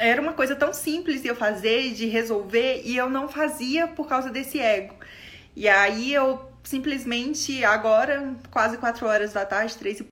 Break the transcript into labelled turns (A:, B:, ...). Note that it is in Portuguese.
A: era uma coisa tão simples de eu fazer, de resolver, e eu não fazia por causa desse ego. E aí eu simplesmente, agora, quase quatro horas da tarde, três e